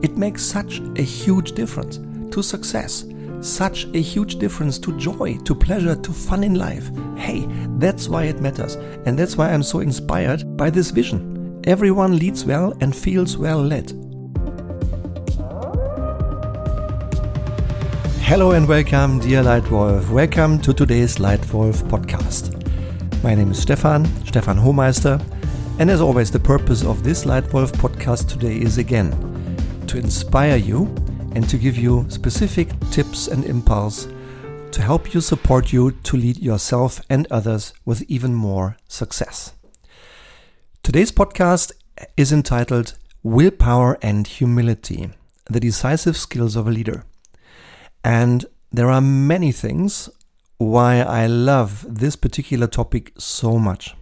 It makes such a huge difference to success, such a huge difference to joy, to pleasure, to fun in life. Hey, that's why it matters. And that's why I'm so inspired by this vision. Everyone leads well and feels well led. Hello and welcome, dear Leitwolf. Welcome to today's Leitwolf podcast. My name is Stefan, Stefan Homeister, and as always, the purpose of this Leitwolf podcast today is again to inspire you and to give you specific tips and impulse to help you support you to lead yourself and others with even more success. Today's podcast is entitled Willpower and Humility The Decisive Skills of a Leader. And there are many things why I love this particular topic so much.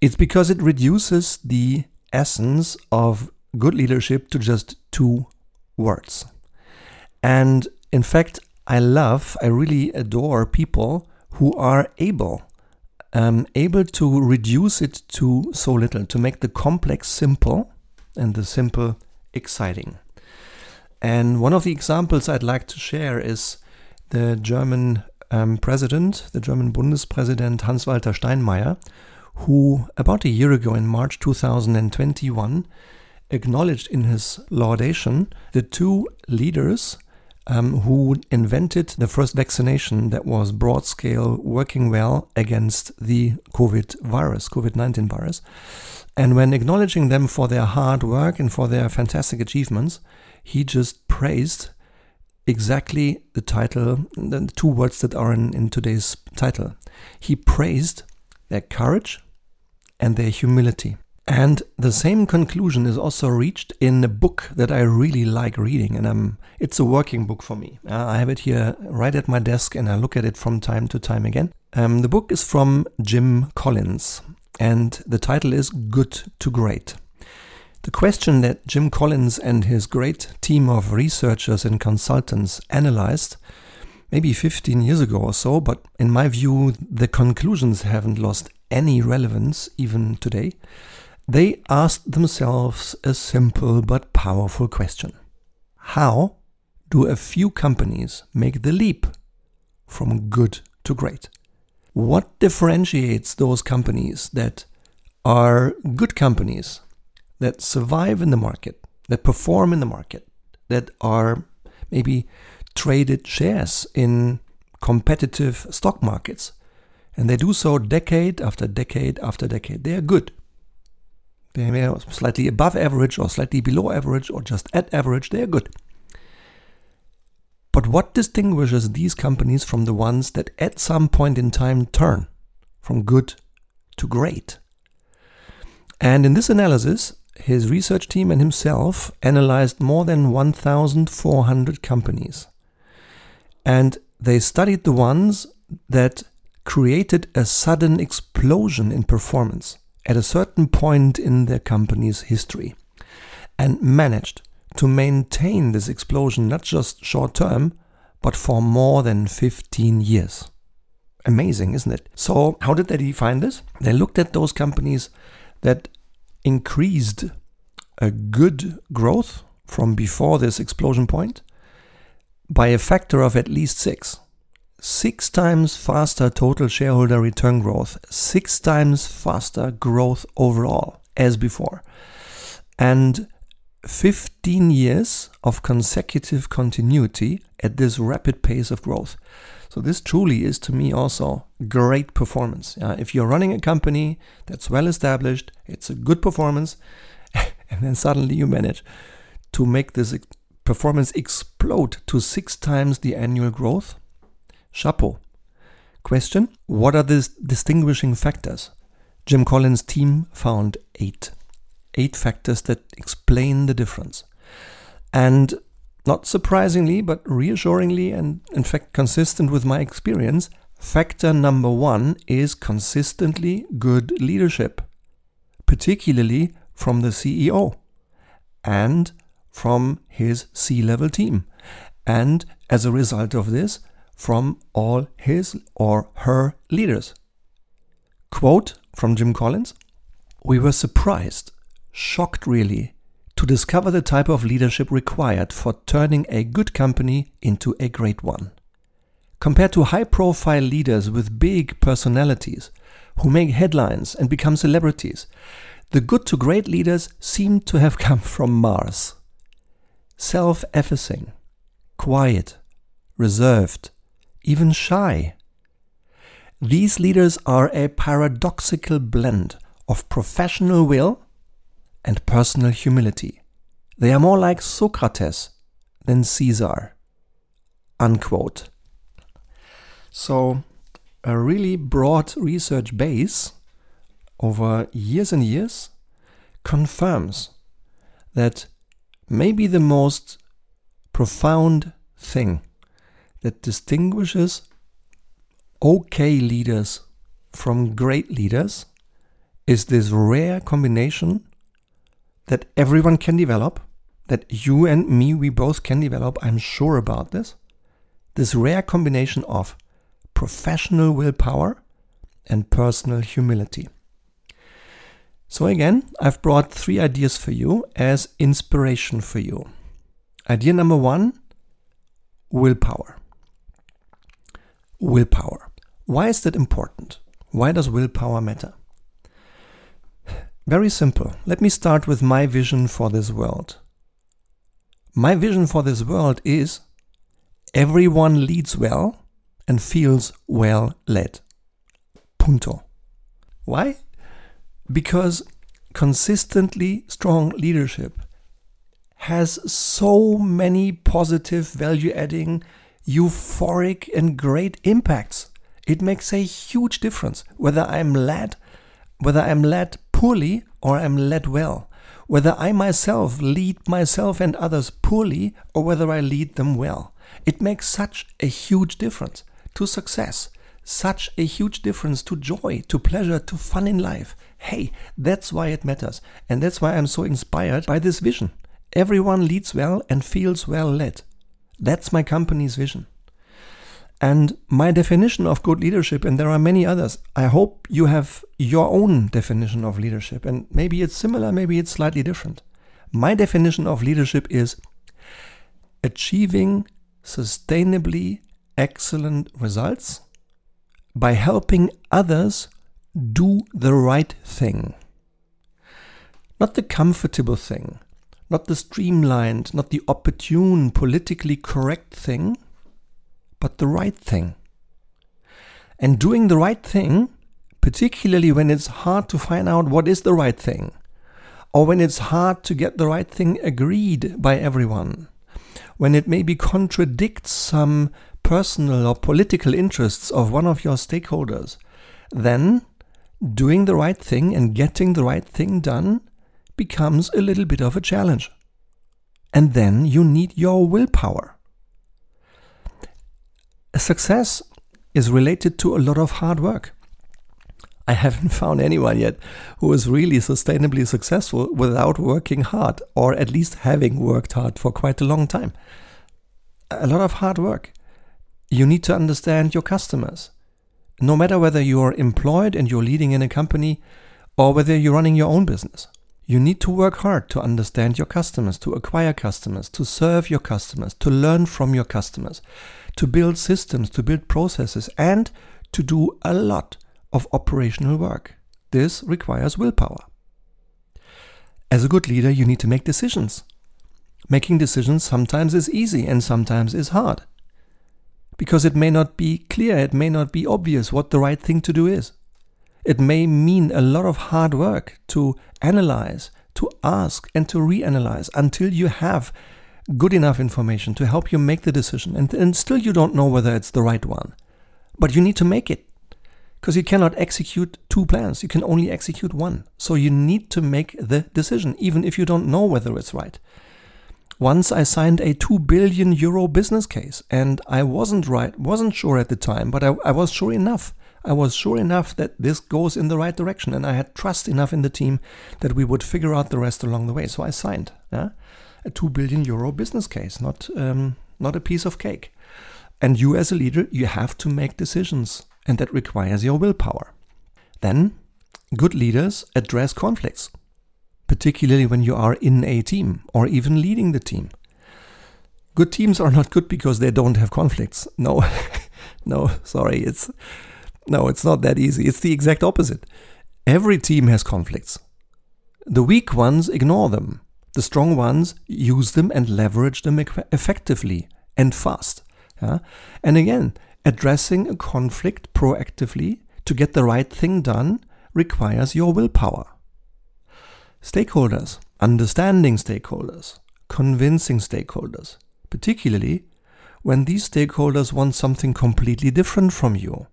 It's because it reduces the essence of good leadership to just two words. And in fact, I love, I really adore people who are able, um, able to reduce it to so little, to make the complex simple and the simple exciting. And one of the examples I'd like to share is the German um, president, the German Bundespräsident Hans-Walter Steinmeier, who about a year ago in March 2021 acknowledged in his laudation the two leaders um, who invented the first vaccination that was broad scale working well against the COVID virus, COVID 19 virus. And when acknowledging them for their hard work and for their fantastic achievements, he just praised exactly the title, the two words that are in, in today's title. He praised their courage and their humility. And the same conclusion is also reached in a book that I really like reading, and I'm, it's a working book for me. Uh, I have it here right at my desk, and I look at it from time to time again. Um, the book is from Jim Collins, and the title is Good to Great. The question that Jim Collins and his great team of researchers and consultants analyzed maybe 15 years ago or so, but in my view, the conclusions haven't lost any relevance even today. They asked themselves a simple but powerful question How do a few companies make the leap from good to great? What differentiates those companies that are good companies that survive in the market, that perform in the market, that are maybe traded shares in competitive stock markets? And they do so decade after decade after decade. They are good. They are slightly above average or slightly below average or just at average. They are good. But what distinguishes these companies from the ones that at some point in time turn from good to great? And in this analysis, his research team and himself analyzed more than 1,400 companies. And they studied the ones that created a sudden explosion in performance at a certain point in their company's history and managed to maintain this explosion not just short term, but for more than 15 years. Amazing, isn't it? So, how did they define this? They looked at those companies that increased a good growth from before this explosion point by a factor of at least six six times faster total shareholder return growth, six times faster growth overall as before, and 15 years of consecutive continuity at this rapid pace of growth. So, this truly is to me also great performance. Uh, if you're running a company that's well established, it's a good performance, and then suddenly you manage to make this performance explode to six times the annual growth Chapeau. Question What are the distinguishing factors? Jim Collins' team found eight. Eight factors that explain the difference. And not surprisingly, but reassuringly, and in fact consistent with my experience, factor number one is consistently good leadership, particularly from the CEO and from his C level team. And as a result of this, from all his or her leaders. Quote from Jim Collins We were surprised, shocked really, to discover the type of leadership required for turning a good company into a great one. Compared to high profile leaders with big personalities who make headlines and become celebrities, the good to great leaders seem to have come from Mars. Self effacing, quiet, reserved, even shy. These leaders are a paradoxical blend of professional will and personal humility. They are more like Socrates than Caesar. Unquote. So, a really broad research base over years and years confirms that maybe the most profound thing that distinguishes okay leaders from great leaders is this rare combination that everyone can develop, that you and me, we both can develop. I'm sure about this. This rare combination of professional willpower and personal humility. So, again, I've brought three ideas for you as inspiration for you. Idea number one willpower. Willpower. Why is that important? Why does willpower matter? Very simple. Let me start with my vision for this world. My vision for this world is everyone leads well and feels well led. Punto. Why? Because consistently strong leadership has so many positive, value adding, euphoric, and great impacts. It makes a huge difference whether I'm led, whether I'm led poorly or I am led well, whether I myself lead myself and others poorly or whether I lead them well. It makes such a huge difference to success, such a huge difference to joy, to pleasure, to fun in life. Hey, that's why it matters. And that's why I'm so inspired by this vision. Everyone leads well and feels well led. That's my company's vision. And my definition of good leadership, and there are many others, I hope you have your own definition of leadership. And maybe it's similar, maybe it's slightly different. My definition of leadership is achieving sustainably excellent results by helping others do the right thing. Not the comfortable thing, not the streamlined, not the opportune, politically correct thing but the right thing. And doing the right thing, particularly when it's hard to find out what is the right thing, or when it's hard to get the right thing agreed by everyone, when it maybe contradicts some personal or political interests of one of your stakeholders, then doing the right thing and getting the right thing done becomes a little bit of a challenge. And then you need your willpower. Success is related to a lot of hard work. I haven't found anyone yet who is really sustainably successful without working hard, or at least having worked hard for quite a long time. A lot of hard work. You need to understand your customers. No matter whether you are employed and you're leading in a company, or whether you're running your own business, you need to work hard to understand your customers, to acquire customers, to serve your customers, to learn from your customers to build systems, to build processes, and to do a lot of operational work. This requires willpower. As a good leader, you need to make decisions. Making decisions sometimes is easy and sometimes is hard. Because it may not be clear, it may not be obvious what the right thing to do is. It may mean a lot of hard work to analyze, to ask, and to reanalyze until you have good enough information to help you make the decision, and, and still you don't know whether it's the right one. But you need to make it because you cannot execute two plans. You can only execute one. So you need to make the decision, even if you don't know whether it's right. Once I signed a 2 billion euro business case and I wasn't right, wasn't sure at the time, but I, I was sure enough. I was sure enough that this goes in the right direction and I had trust enough in the team that we would figure out the rest along the way. So I signed. Yeah? a 2 billion euro business case, not, um, not a piece of cake. And you, as a leader, you have to make decisions, and that requires your willpower. Then, good leaders address conflicts, particularly when you are in a team or even leading the team. Good teams are not good because they don't have conflicts. No, no, sorry, it's no, it's not that easy. It's the exact opposite. Every team has conflicts. The weak ones ignore them. The strong ones use them and leverage them effectively and fast. Yeah? And again, addressing a conflict proactively to get the right thing done requires your willpower. Stakeholders, understanding stakeholders, convincing stakeholders, particularly when these stakeholders want something completely different from you.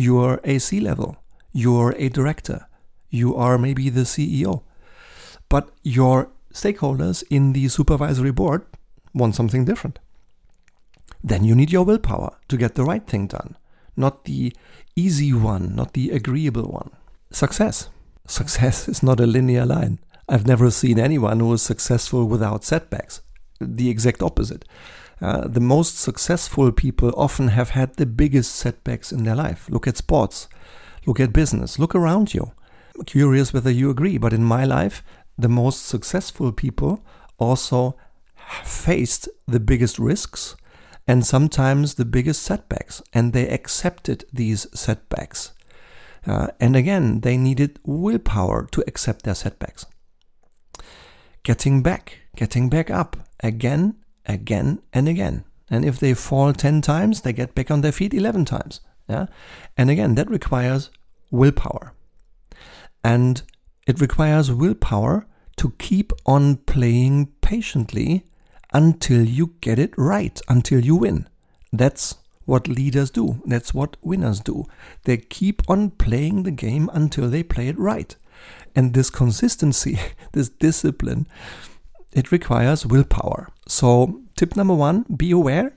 You're a C level, you're a director, you are maybe the CEO, but your stakeholders in the supervisory board want something different. Then you need your willpower to get the right thing done, not the easy one, not the agreeable one. Success. Success is not a linear line. I've never seen anyone who is successful without setbacks. The exact opposite. Uh, the most successful people often have had the biggest setbacks in their life. Look at sports, look at business, look around you. I'm curious whether you agree, but in my life, the most successful people also faced the biggest risks and sometimes the biggest setbacks, and they accepted these setbacks. Uh, and again, they needed willpower to accept their setbacks. Getting back, getting back up again, again, and again. And if they fall 10 times, they get back on their feet 11 times. Yeah? And again, that requires willpower. And it requires willpower to keep on playing patiently until you get it right, until you win. That's what leaders do. That's what winners do. They keep on playing the game until they play it right. And this consistency, this discipline, it requires willpower. So, tip number one be aware,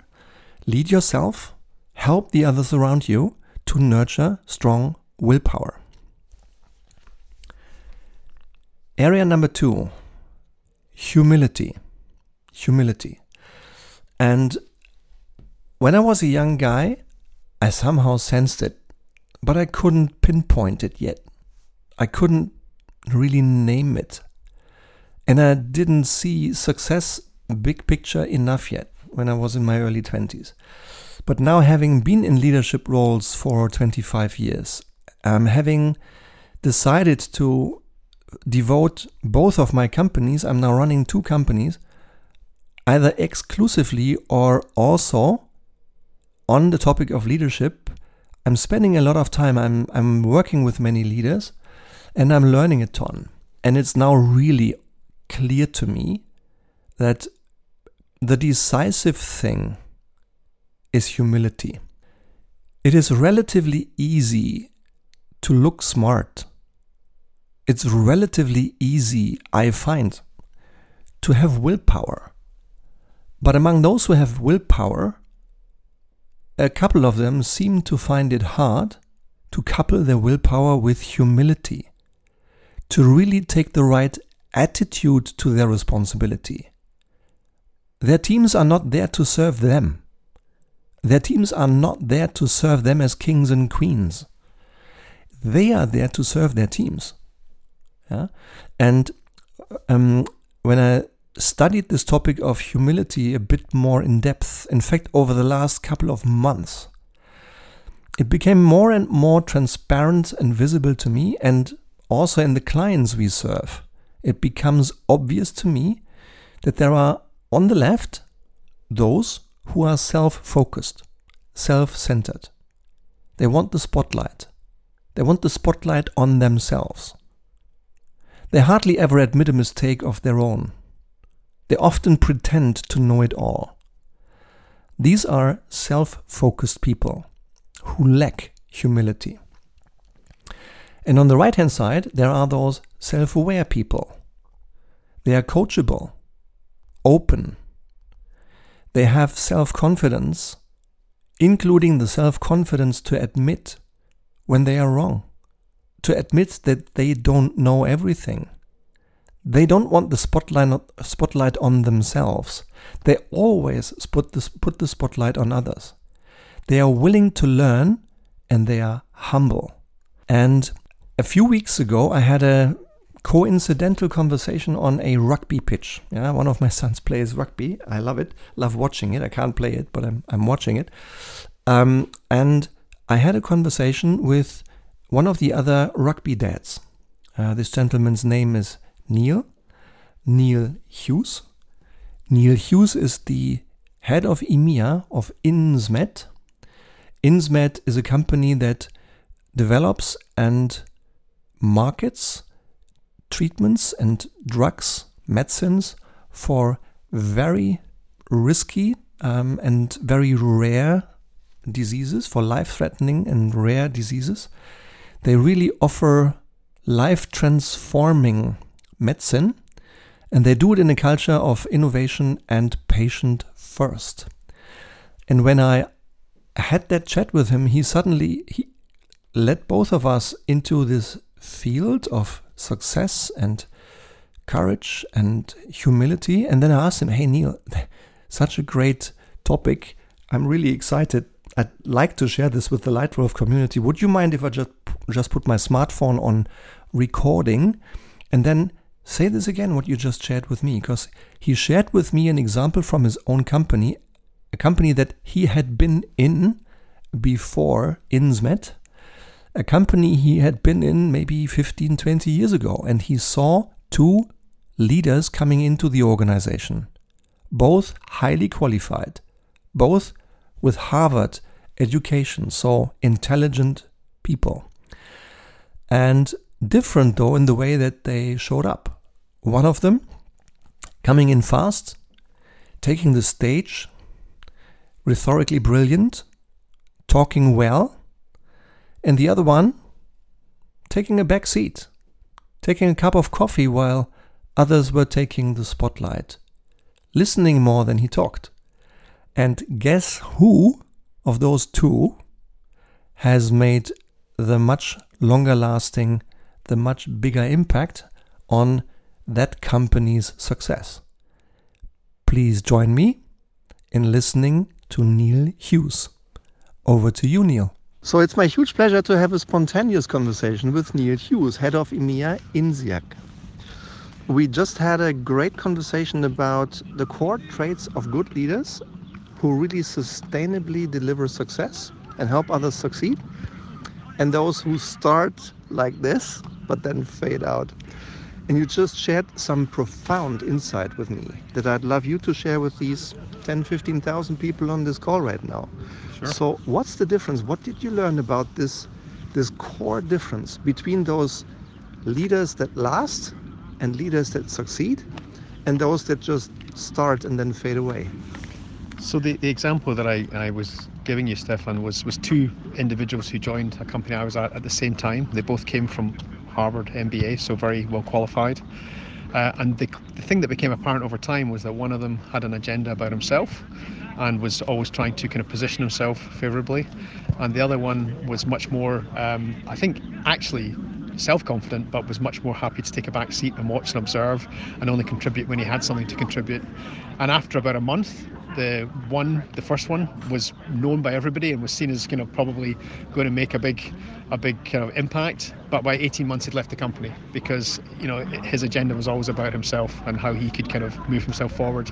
lead yourself, help the others around you to nurture strong willpower. Area number two humility. Humility. And when I was a young guy, I somehow sensed it, but I couldn't pinpoint it yet. I couldn't really name it. And I didn't see success big picture enough yet when I was in my early 20s. But now, having been in leadership roles for 25 years, um, having decided to devote both of my companies, I'm now running two companies, either exclusively or also on the topic of leadership. I'm spending a lot of time, I'm, I'm working with many leaders, and I'm learning a ton. And it's now really clear to me that the decisive thing is humility. It is relatively easy to look smart it's relatively easy, I find, to have willpower. But among those who have willpower, a couple of them seem to find it hard to couple their willpower with humility, to really take the right attitude to their responsibility. Their teams are not there to serve them. Their teams are not there to serve them as kings and queens. They are there to serve their teams. Yeah? And um, when I studied this topic of humility a bit more in depth, in fact, over the last couple of months, it became more and more transparent and visible to me, and also in the clients we serve. It becomes obvious to me that there are, on the left, those who are self focused, self centered. They want the spotlight. They want the spotlight on themselves. They hardly ever admit a mistake of their own. They often pretend to know it all. These are self focused people who lack humility. And on the right hand side, there are those self aware people. They are coachable, open. They have self confidence, including the self confidence to admit when they are wrong to admit that they don't know everything. They don't want the spotlight, spotlight on themselves. They always put the, put the spotlight on others. They are willing to learn and they are humble. And a few weeks ago, I had a coincidental conversation on a rugby pitch. Yeah, one of my sons plays rugby. I love it, love watching it. I can't play it, but I'm, I'm watching it. Um, and I had a conversation with one of the other rugby dads. Uh, this gentleman's name is Neil, Neil Hughes. Neil Hughes is the head of EMEA of Insmed. Insmed is a company that develops and markets treatments and drugs, medicines for very risky um, and very rare diseases, for life threatening and rare diseases. They really offer life transforming medicine and they do it in a culture of innovation and patient first. And when I had that chat with him, he suddenly he led both of us into this field of success and courage and humility. And then I asked him, Hey, Neil, such a great topic. I'm really excited. I'd like to share this with the Leitwolf community. Would you mind if I just just put my smartphone on recording and then say this again what you just shared with me because he shared with me an example from his own company, a company that he had been in before Insmed a company he had been in maybe 15, 20 years ago, and he saw two leaders coming into the organization, both highly qualified, both with Harvard education, so intelligent people. And different though in the way that they showed up. One of them coming in fast, taking the stage, rhetorically brilliant, talking well and the other one taking a back seat, taking a cup of coffee while others were taking the spotlight, listening more than he talked. And guess who of those two has made the much longer lasting, the much bigger impact on that company's success? Please join me in listening to Neil Hughes. Over to you, Neil. So it's my huge pleasure to have a spontaneous conversation with Neil Hughes, head of EMEA Insmed. We just had a great conversation about the core traits of good leaders who really sustainably deliver success and help others succeed, and those who start like this but then fade out. And you just shared some profound insight with me that I'd love you to share with these 10, 15,000 people on this call right now. Sure. So, what's the difference? What did you learn about this this core difference between those leaders that last and leaders that succeed and those that just start and then fade away? So the, the example that I, I was giving you, Stefan, was, was two individuals who joined a company I was at at the same time. They both came from Harvard MBA, so very well qualified. Uh, and the, the thing that became apparent over time was that one of them had an agenda about himself and was always trying to kind of position himself favourably, and the other one was much more, um, I think, actually self-confident but was much more happy to take a back seat and watch and observe and only contribute when he had something to contribute and after about a month the one, the first one, was known by everybody and was seen as you know probably going to make a big, a big kind of impact. But by 18 months, he'd left the company because you know his agenda was always about himself and how he could kind of move himself forward.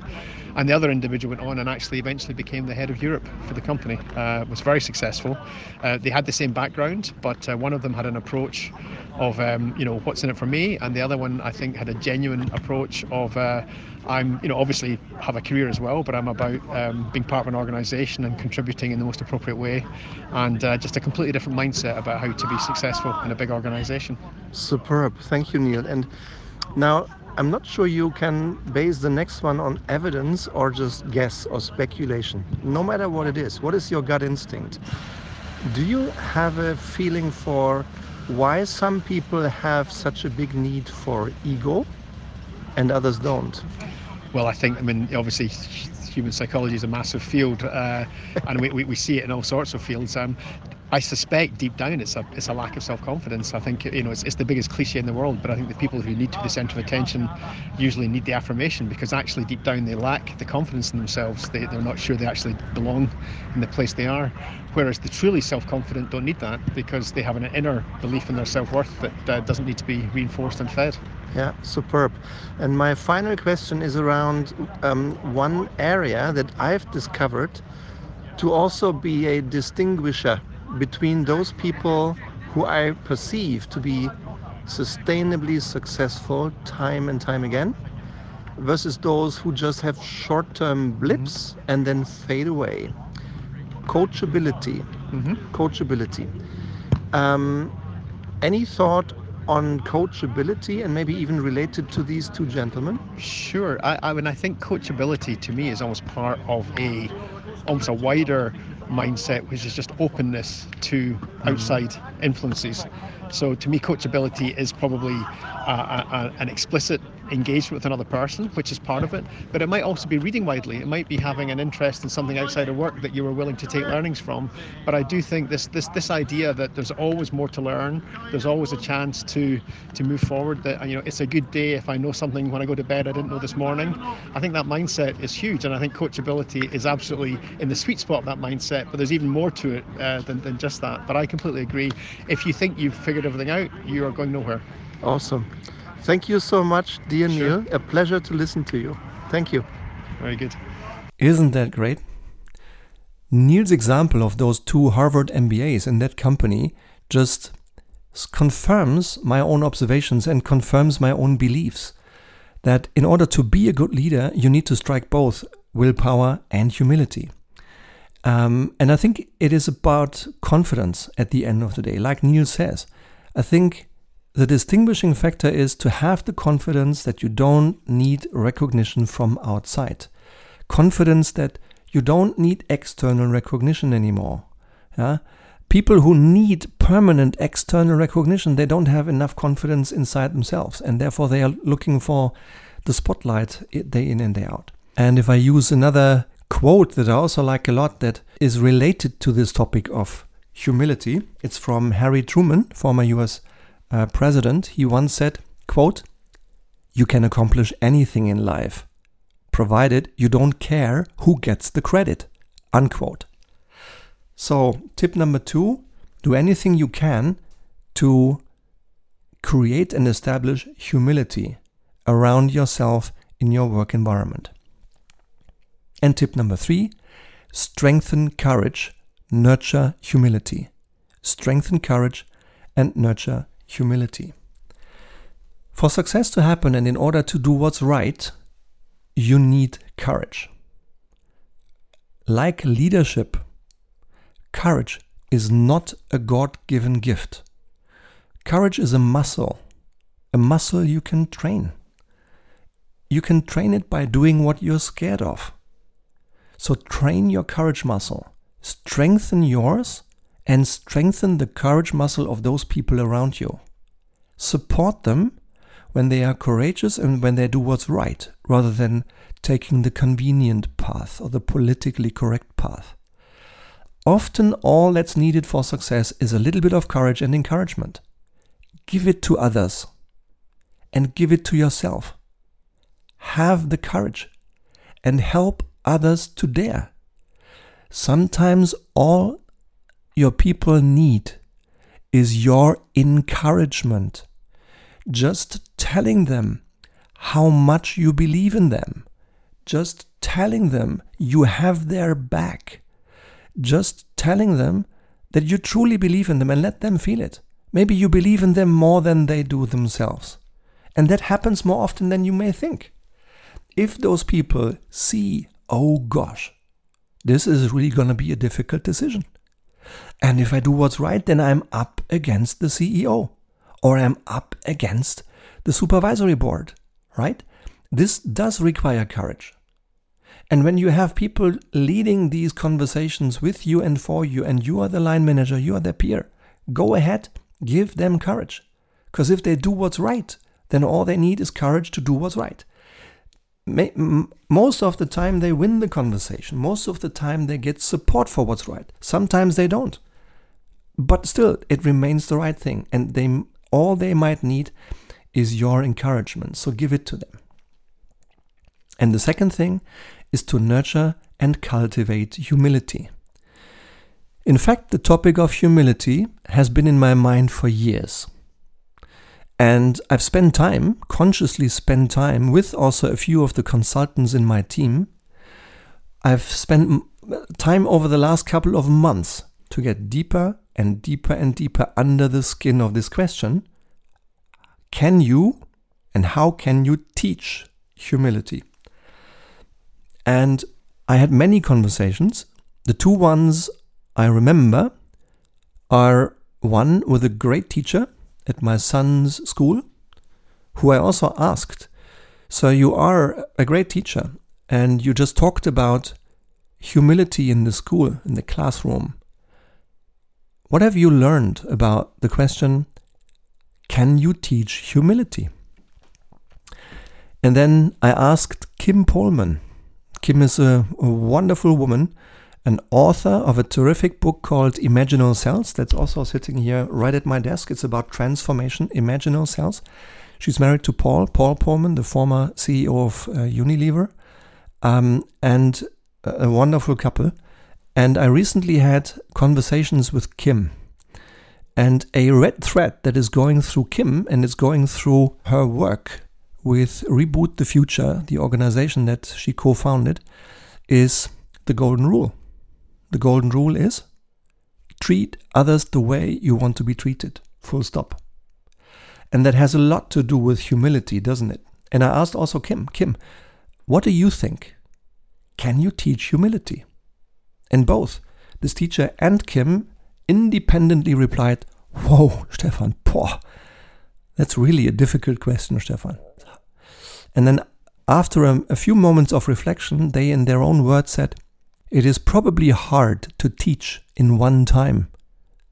And the other individual went on and actually eventually became the head of Europe for the company. Uh, was very successful. Uh, they had the same background, but uh, one of them had an approach of um, you know what's in it for me, and the other one I think had a genuine approach of uh, I'm, you know, obviously have a career as well, but I'm about um, being part of an organisation and contributing in the most appropriate way, and uh, just a completely different mindset about how to be successful in a big organisation. Superb, thank you, Neil. And now I'm not sure you can base the next one on evidence or just guess or speculation. No matter what it is, what is your gut instinct? Do you have a feeling for why some people have such a big need for ego and others don't? Well, I think, I mean, obviously, human psychology is a massive field, uh, and we, we, we, see it in all sorts of fields. Um, I suspect deep down it's a it's a lack of self confidence. I think you know it's, it's the biggest cliche in the world, but I think the people who need to be the centre of attention usually need the affirmation because actually deep down they lack the confidence in themselves. They, they're not sure they actually belong in the place they are. Whereas the truly self confident don't need that because they have an inner belief in their self worth that uh, doesn't need to be reinforced and fed. Yeah, superb. And my final question is around um, one area that I've discovered to also be a distinguisher between those people who I perceive to be sustainably successful time and time again versus those who just have short term blips mm-hmm. and then fade away. Coachability. Mm-hmm. Coachability. Um, any thought on coachability and maybe even related to these two gentlemen? Sure. I, I mean, I think coachability to me is almost part of a almost a wider mindset, which is just openness to outside influences. So to me, coachability is probably a, a, an explicit engagement with another person, which is part of it. But it might also be reading widely. It might be having an interest in something outside of work that you were willing to take learnings from. But I do think this this this idea that there's always more to learn, there's always a chance to to move forward. That you know, it's a good day if I know something when I go to bed I didn't know this morning. I think that mindset is huge, and I think coachability is absolutely in the sweet spot of that mindset. But there's even more to it uh, than than just that. But I completely agree. If you think you've figured everything out, you are going nowhere. Awesome. Thank you so much, dear sure. Neil. A pleasure to listen to you. Thank you. Very good. Isn't that great? Neil's example of those two Harvard MBAs in that company just confirms my own observations and confirms my own beliefs that in order to be a good leader, you need to strike both willpower and humility. Um, and I think it is about confidence at the end of the day. Like Neil says, I think the distinguishing factor is to have the confidence that you don't need recognition from outside. Confidence that you don't need external recognition anymore. Yeah? People who need permanent external recognition, they don't have enough confidence inside themselves, and therefore they are looking for the spotlight day in and day out. And if I use another quote that I also like a lot that is related to this topic of humility, it's from Harry Truman, former US uh, president, he once said, quote, You can accomplish anything in life, provided you don't care who gets the credit, unquote. So, tip number two do anything you can to create and establish humility around yourself in your work environment. And tip number three strengthen courage, nurture humility. Strengthen courage and nurture humility. For success to happen and in order to do what's right, you need courage. Like leadership, courage is not a God given gift. Courage is a muscle, a muscle you can train. You can train it by doing what you're scared of. So train your courage muscle, strengthen yours, and strengthen the courage muscle of those people around you. Support them when they are courageous and when they do what's right, rather than taking the convenient path or the politically correct path. Often, all that's needed for success is a little bit of courage and encouragement. Give it to others and give it to yourself. Have the courage and help others to dare. Sometimes all your people need is your encouragement. Just telling them how much you believe in them. Just telling them you have their back. Just telling them that you truly believe in them and let them feel it. Maybe you believe in them more than they do themselves. And that happens more often than you may think. If those people see, oh gosh, this is really going to be a difficult decision. And if I do what's right, then I'm up against the CEO or I'm up against the supervisory board, right? This does require courage. And when you have people leading these conversations with you and for you, and you are the line manager, you are their peer, go ahead, give them courage. Because if they do what's right, then all they need is courage to do what's right most of the time they win the conversation. Most of the time they get support for what's right. Sometimes they don't. but still, it remains the right thing. And they all they might need is your encouragement. So give it to them. And the second thing is to nurture and cultivate humility. In fact, the topic of humility has been in my mind for years. And I've spent time, consciously spent time with also a few of the consultants in my team. I've spent time over the last couple of months to get deeper and deeper and deeper under the skin of this question. Can you and how can you teach humility? And I had many conversations. The two ones I remember are one with a great teacher at my son's school, who I also asked, So you are a great teacher, and you just talked about humility in the school, in the classroom. What have you learned about the question, Can you teach humility? And then I asked Kim Polman. Kim is a, a wonderful woman an author of a terrific book called Imaginal Cells. That's also sitting here right at my desk. It's about transformation, Imaginal Cells. She's married to Paul, Paul Polman, the former CEO of uh, Unilever, um, and a, a wonderful couple. And I recently had conversations with Kim. And a red thread that is going through Kim and is going through her work with Reboot the Future, the organization that she co founded, is the golden rule. The golden rule is treat others the way you want to be treated. Full stop. And that has a lot to do with humility, doesn't it? And I asked also Kim, Kim, what do you think? Can you teach humility? And both this teacher and Kim independently replied, Whoa, Stefan, poh, that's really a difficult question, Stefan. And then after a, a few moments of reflection, they in their own words said, it is probably hard to teach in one time,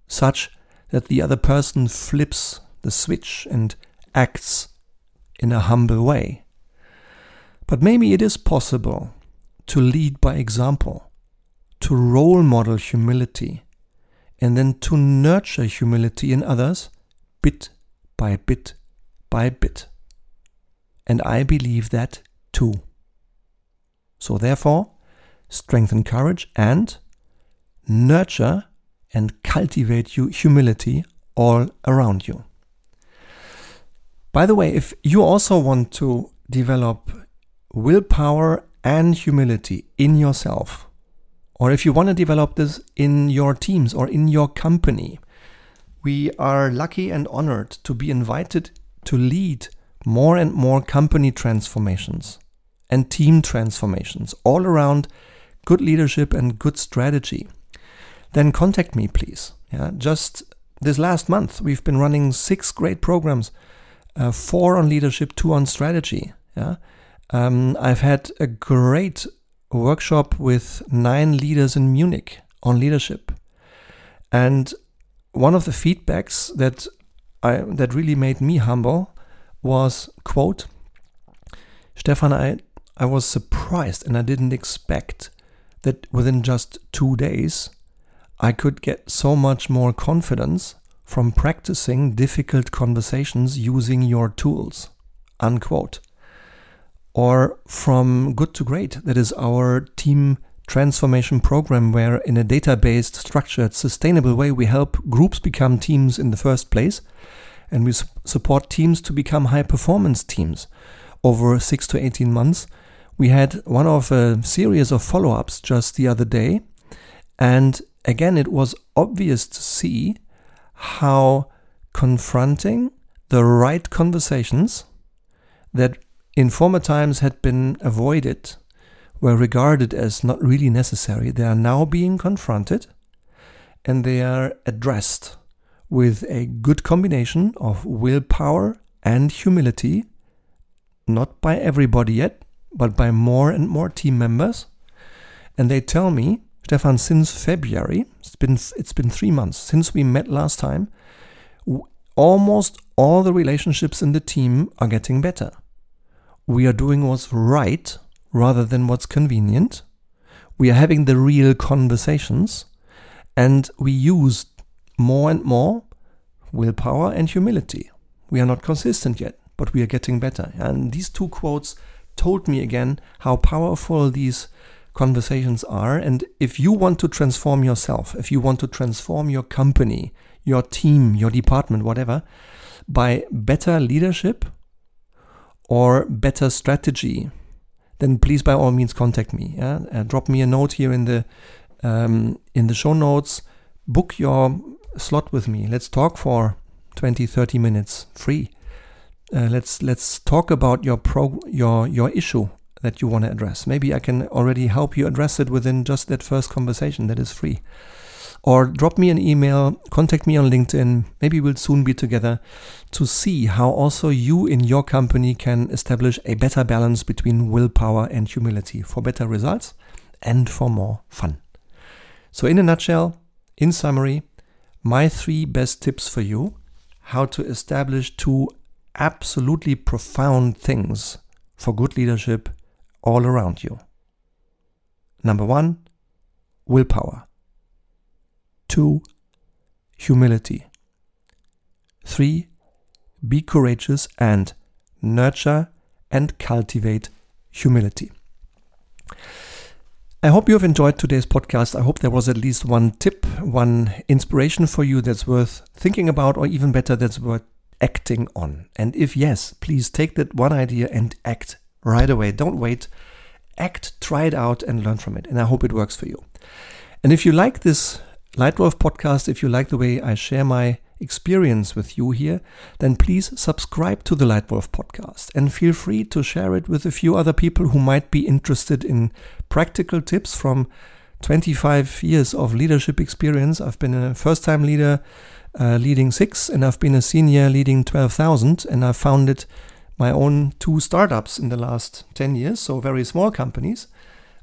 such that the other person flips the switch and acts in a humble way. But maybe it is possible to lead by example, to role model humility, and then to nurture humility in others bit by bit by bit. And I believe that too. So, therefore, strengthen courage, and nurture and cultivate you humility all around you. By the way, if you also want to develop willpower and humility in yourself, or if you want to develop this in your teams or in your company, we are lucky and honored to be invited to lead more and more company transformations and team transformations all around good leadership and good strategy, then contact me, please. Yeah, just this last month, we've been running six great programs, uh, four on leadership, two on strategy. Yeah, um, I've had a great workshop with nine leaders in Munich on leadership, and one of the feedbacks that I that really made me humble was quote Stefan I I was surprised and I didn't expect that within just two days, I could get so much more confidence from practicing difficult conversations using your tools. Unquote. Or from good to great, that is our team transformation program, where in a data based, structured, sustainable way, we help groups become teams in the first place. And we support teams to become high performance teams over six to 18 months we had one of a series of follow ups just the other day. And again, it was obvious to see how confronting the right conversations that in former times had been avoided were regarded as not really necessary. They are now being confronted and they are addressed with a good combination of willpower and humility, not by everybody yet, but by more and more team members. And they tell me, Stefan, since February, it's been it's been three months since we met last time. Almost all the relationships in the team are getting better. We are doing what's right rather than what's convenient. We are having the real conversations, and we use more and more willpower and humility. We are not consistent yet, but we are getting better. And these two quotes told me again how powerful these conversations are. And if you want to transform yourself, if you want to transform your company, your team, your department, whatever, by better leadership or better strategy, then please by all means contact me. Yeah? Uh, drop me a note here in the um, in the show notes. Book your slot with me. Let's talk for 20, 30 minutes free. Uh, let's let's talk about your pro your your issue that you want to address. Maybe I can already help you address it within just that first conversation that is free. Or drop me an email, contact me on LinkedIn. Maybe we'll soon be together to see how also you in your company can establish a better balance between willpower and humility for better results and for more fun. So, in a nutshell, in summary, my three best tips for you how to establish two absolutely profound things for good leadership all around you. Number one, willpower. Two, humility. Three, be courageous and nurture and cultivate humility. I hope you have enjoyed today's podcast. I hope there was at least one tip, one inspiration for you that's worth thinking about, or even better, that's worth acting on. And if yes, please take that one idea and act right away. Don't wait. Act, try it out, and learn from it. And I hope it works for you. And if you like this Leitwolf podcast, if you like the way I share my experience with you here, then please subscribe to the Leitwolf podcast and feel free to share it with a few other people who might be interested in practical tips from 25 years of leadership experience. I've been a first time leader uh, leading six, and I've been a senior leading 12,000, and I've founded my own two startups in the last 10 years, so very small companies.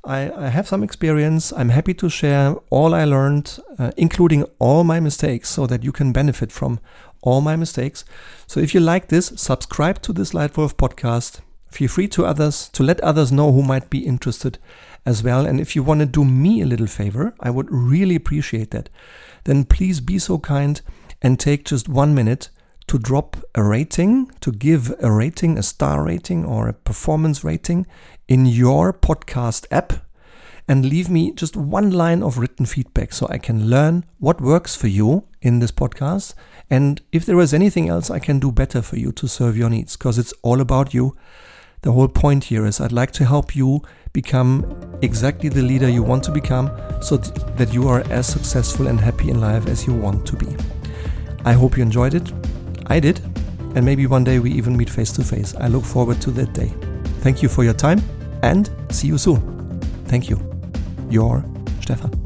I, I have some experience. I'm happy to share all I learned, uh, including all my mistakes, so that you can benefit from all my mistakes. So if you like this, subscribe to this Leitwolf podcast. Feel free to others to let others know who might be interested as well. And if you want to do me a little favor, I would really appreciate that. Then please be so kind and take just one minute to drop a rating, to give a rating, a star rating or a performance rating in your podcast app and leave me just one line of written feedback so I can learn what works for you in this podcast and if there is anything else I can do better for you to serve your needs because it's all about you. The whole point here is I'd like to help you become exactly the leader you want to become so that you are as successful and happy in life as you want to be. I hope you enjoyed it. I did. And maybe one day we even meet face to face. I look forward to that day. Thank you for your time and see you soon. Thank you. Your Stefan.